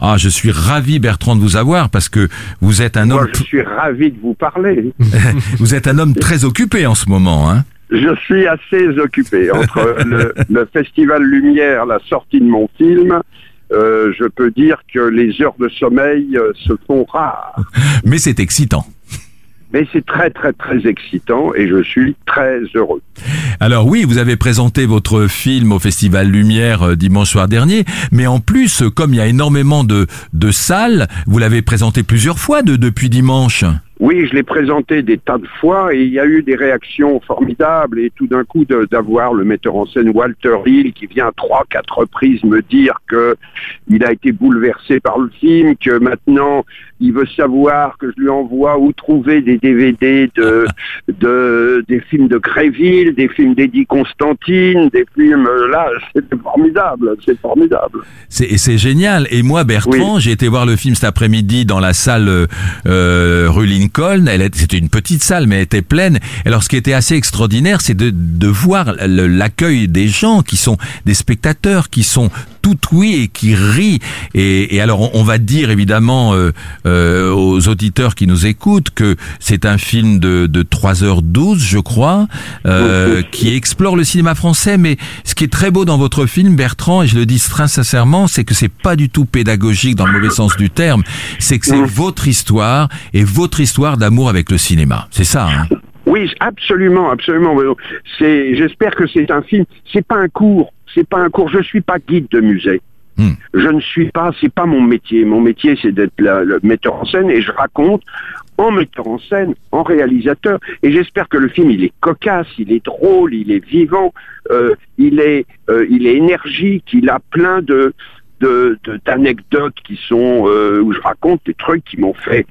Ah, je suis ravi Bertrand de vous avoir parce que vous êtes un Moi, homme je suis ravi de vous parler. vous êtes un homme très occupé en ce moment hein. Je suis assez occupé entre le, le Festival Lumière, la sortie de mon film. euh, je peux dire que les heures de sommeil euh, se font rares. Mais c'est excitant. Mais c'est très très très excitant et je suis très heureux. Alors oui, vous avez présenté votre film au Festival Lumière euh, dimanche soir dernier, mais en plus, comme il y a énormément de, de salles, vous l'avez présenté plusieurs fois de, depuis dimanche. Oui, je l'ai présenté des tas de fois et il y a eu des réactions formidables et tout d'un coup d'avoir le metteur en scène Walter Hill qui vient trois, quatre reprises me dire que il a été bouleversé par le film, que maintenant il veut savoir que je lui envoie où trouver des DVD de, de des films de Gréville, des films d'Eddie Constantine, des films là, c'est formidable, c'est formidable. C'est et c'est génial. Et moi, Bertrand, j'ai été voir le film cet après-midi dans la salle euh, euh, rue Lincoln. C'était une petite salle, mais elle était pleine. Et alors, ce qui était assez extraordinaire, c'est de, voir l'accueil des gens qui sont des spectateurs, qui sont tout oui et qui rient. Et, et alors, on, on va dire évidemment euh, euh, aux auditeurs qui nous écoutent que c'est un film de, de 3h12, je crois, euh, qui explore le cinéma français. Mais ce qui est très beau dans votre film, Bertrand, et je le dis très sincèrement, c'est que c'est pas du tout pédagogique dans le mauvais sens du terme. C'est que c'est votre histoire et votre histoire d'amour avec le cinéma. C'est ça. Hein? Oui, absolument, absolument. C'est, j'espère que c'est un film. C'est pas un cours. C'est pas un cours. Je suis pas guide de musée. Hmm. Je ne suis pas. C'est pas mon métier. Mon métier, c'est d'être le metteur en scène et je raconte en metteur en scène, en réalisateur. Et j'espère que le film, il est cocasse, il est drôle, il est vivant, euh, il est, euh, il est énergique, il a plein de de- de- d'anecdotes qui sont euh, où je raconte des trucs qui m'ont fait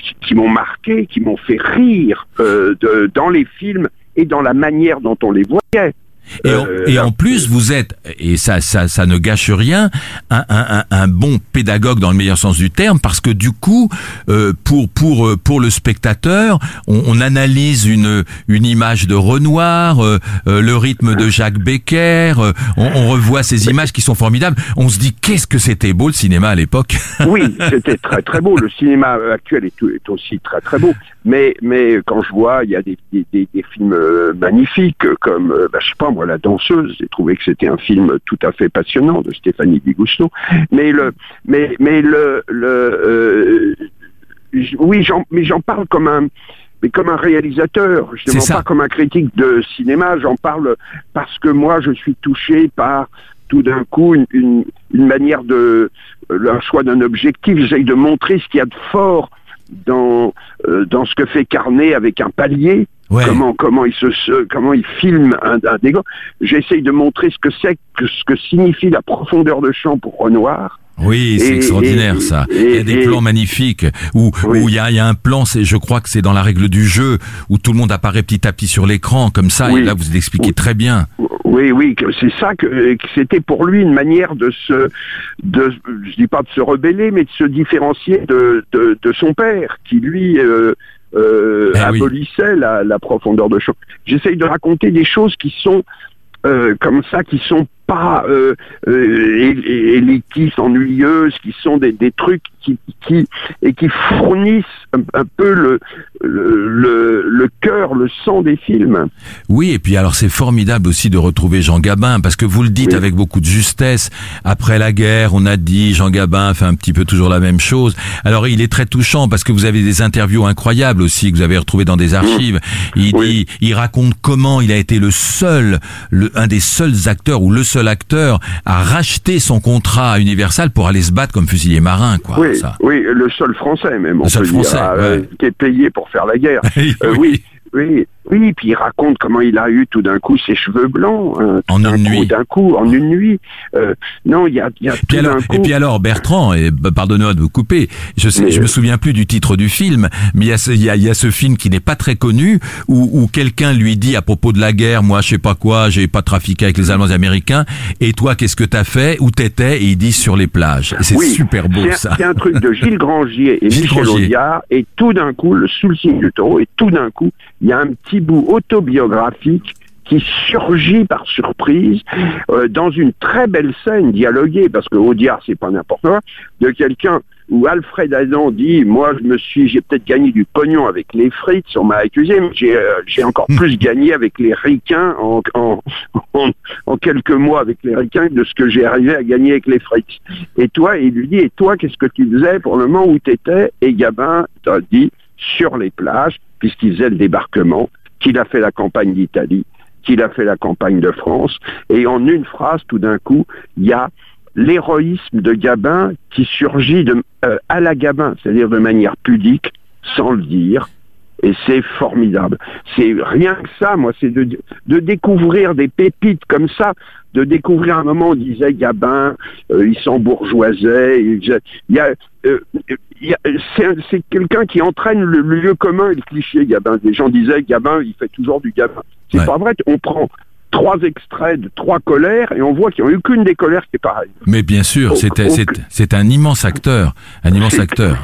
qui, qui m'ont marqué, qui m'ont fait rire de- dans les films et dans la manière dont on les voyait. Et, en, Euh, et là- en plus, vous êtes, et ça, ça, ça ne gâche rien, un, un, un, bon pédagogue dans le meilleur sens du terme, parce que du coup, euh, pour pour euh, pour le spectateur, on, on analyse une une image de Renoir, euh, euh, le rythme de Jacques Becker, euh, on, on revoit ces images qui sont formidables. On se dit qu'est-ce que c'était beau le cinéma à l'époque. Oui, c'était très très beau. Le cinéma actuel est, est aussi très très beau. Mais mais quand je vois, il y a des, des, des- des films magnifiques comme, bah, je sais pas moi, La Danseuse. J'ai trouvé que c'était un film tout à fait passionnant de Stéphanie Bigousteau. Mais le mais mais le le euh, oui, j'en mais j'en parle comme un mais comme un réalisateur, je ne pas comme un critique de cinéma, j'en parle parce que moi je suis touché par tout d'un coup une, une, une manière de euh, un choix d'un objectif. J'essaye de montrer ce qu'il y a de fort dans euh, dans ce que fait Carnet avec un palier. Ouais. Comment comment il se, comment il filme un, un dégât. J'essaye de montrer ce que c'est que ce que signifie la profondeur de champ pour Renoir. Oui, c'est extraordinaire et- ça. Il y a des et- plans magnifiques où Oui. où il y a, il y a un plan, c'est je crois que c'est dans la règle du jeu où tout le monde apparaît petit à petit sur l'écran comme ça. Et là, vous l'expliquez Oui. très bien. Oui, oui, c'est ça que, que c'était pour lui une manière de se, de, je dis pas de se rebeller, mais de se différencier de, de, de son père, qui lui euh, euh, Eh oui. abolissait la, la profondeur de champ. J'essaye de raconter des choses qui sont euh, comme ça, qui sont pas euh, euh, élitistes, ennuyeuses, qui sont des, des trucs qui, qui et qui fournissent un, un peu le, le, le, le cœur, le sang des films. Oui, et puis alors c'est formidable aussi de retrouver Jean Gabin, parce que vous le dites Oui. avec beaucoup de justesse. Après la guerre, on a dit Jean Gabin fait un petit peu toujours la même chose. Alors il est très touchant parce que vous avez des interviews incroyables aussi que vous avez retrouvées dans des archives. Il Oui. dit, il raconte comment il a été le seul, le, un des seuls acteurs ou le seul acteur à racheter son contrat à Universal pour aller se battre comme fusilier marin, quoi. oui, ça. oui, le seul français même, on Le seul peut Français, dire, euh, qui est payé pour faire la guerre. Oui. Euh, oui, oui, oui, puis il raconte comment il a eu tout d'un coup ses cheveux blancs, tout En une nuit. d'un coup, en une nuit. Euh, non, il y a, y a tout alors, coup. et puis alors Bertrand, et bah, pardonnez-moi de vous couper, je sais, Mais, je me euh, souviens plus du titre du film, mais il y a ce, y a, y a ce film qui n'est pas très connu où, où quelqu'un lui dit à propos de la guerre, moi je sais pas quoi, j'ai pas trafiqué avec les Allemands et les Américains, et toi qu'est-ce que t'as fait, où t'étais, et il dit sur les plages. C'est Oui, super beau ça. C'est un truc de Gilles Grangier et Gilles Michel. Audiard, et tout d'un coup, le sous le signe du taureau, et tout d'un coup, il y a un petit bout autobiographique qui surgit par surprise euh, dans une très belle scène dialoguée, parce que Audiard, c'est pas n'importe quoi, de quelqu'un où Alfred Adam dit, moi, je me suis, j'ai peut-être gagné du pognon avec les frites, on m'a accusé, mais j'ai, euh, encore plus gagné avec les ricains en, en, en, en quelques mois avec les ricains de ce que j'ai arrivé à gagner avec les frites. Et toi, il lui dit, et toi, qu'est-ce que tu faisais pour le moment où tu étais Et Gabin t'a dit, sur les plages, puisqu'il faisait le débarquement, qu'il a fait la campagne d'Italie, qu'il a fait la campagne de France, et en une phrase, tout d'un coup, il y a l'héroïsme de Gabin qui surgit euh, à la Gabin, c'est-à-dire de manière pudique, sans le dire, et c'est formidable. C'est rien que ça, moi, c'est de, de découvrir des pépites comme ça, de découvrir un moment où on disait Gabin, euh, il s'embourgeoisait, il, y a, euh, il y a- c'est un- c'est quelqu'un qui entraîne le, le lieu commun et le cliché, Gabin. Des gens disaient Gabin, il fait toujours du Gabin. C'est Ouais. pas vrai, on prend trois extraits de trois colères et on voit qu'il n'y a aucune des colères qui est pareille. Mais bien sûr, c'est, un immense acteur, un immense acteur.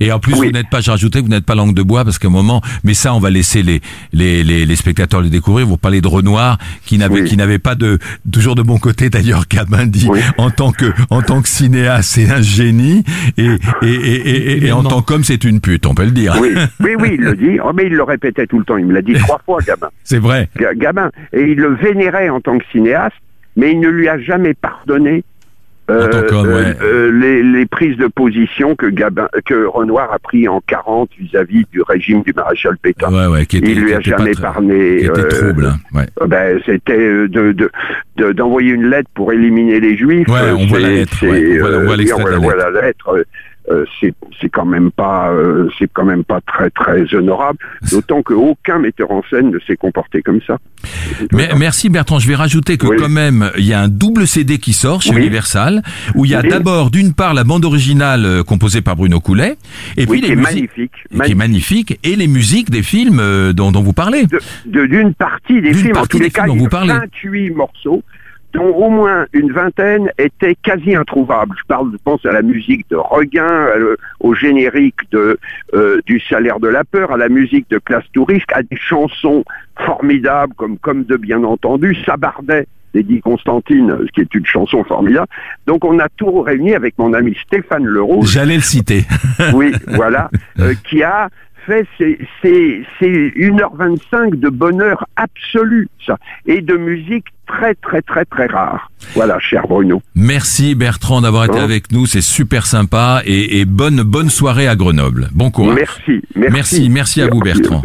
Et en plus, Oui. vous n'êtes pas, j'ai rajouté, vous n'êtes pas langue de bois parce qu'à un moment, mais ça, on va laisser les les, les, les spectateurs le découvrir. Vous parlez de Renoir, qui n'avait Oui. qui n'avait pas de toujours de bon côté d'ailleurs. Gabin dit Oui. en tant que en tant que cinéaste, c'est un génie et et et, et, et- et en tant qu'homme, c'est une pute, on peut le dire. Oui, oui, oui, il le dit. Oh, mais il le répétait tout le temps. Il me l'a dit trois fois, Gabin. C'est vrai. Ga- Gabin. Et il le vénérait en tant que cinéaste, mais il ne lui a jamais pardonné euh, qu'homme, ouais. euh, les, les prises de position que Gabin, que Renoir a pris en 40 vis-à-vis du régime du maréchal Pétain. Ouais, ouais, qui était, il lui qui a jamais était euh, hein, euh, Ben, c'était euh, de de- de- d'envoyer une lettre pour éliminer les juifs. Euh, on voit la lettre, on voit- on voit euh, on voit la lettre. Euh, c'est c'est quand même pas euh, c'est quand même pas très très honorable. D'autant qu'aucun metteur en scène ne s'est comporté comme ça. Mais, merci Bertrand, je vais rajouter que Oui. quand même, il y a un double CD qui sort chez Oui. Universal, où il y a Oui. d'abord d'une part la bande originale euh, composée par Bruno Coulet, et puis qui les est musiques, magnifique. qui est magnifique, et les musiques des films euh, dont, dont vous parlez. de- d'une partie des films. en partie tous les cas, dont vous parlez. 28 morceaux, dont au moins une vingtaine étaient quasi introuvables. Je parle, je pense à la musique de Regain, au générique de euh, du Salaire de la peur, à la musique de Classe Touriste, à des chansons formidables comme Comme de bien entendu, Sabardet d'Eddie Constantine, ce qui est une chanson formidable. Donc on a tout réuni avec mon ami Stéphane Leroux, J'allais le citer. oui, voilà, euh, qui a fait c'est c'est c'est 1h25 de bonheur absolu ça et de musique très très très très rare. Voilà, cher Bruno. Merci Bertrand d'avoir été Bon. avec nous, c'est super sympa, et, et bonne bonne soirée à Grenoble. Bon courage. Merci, merci. merci, merci à vous Bertrand.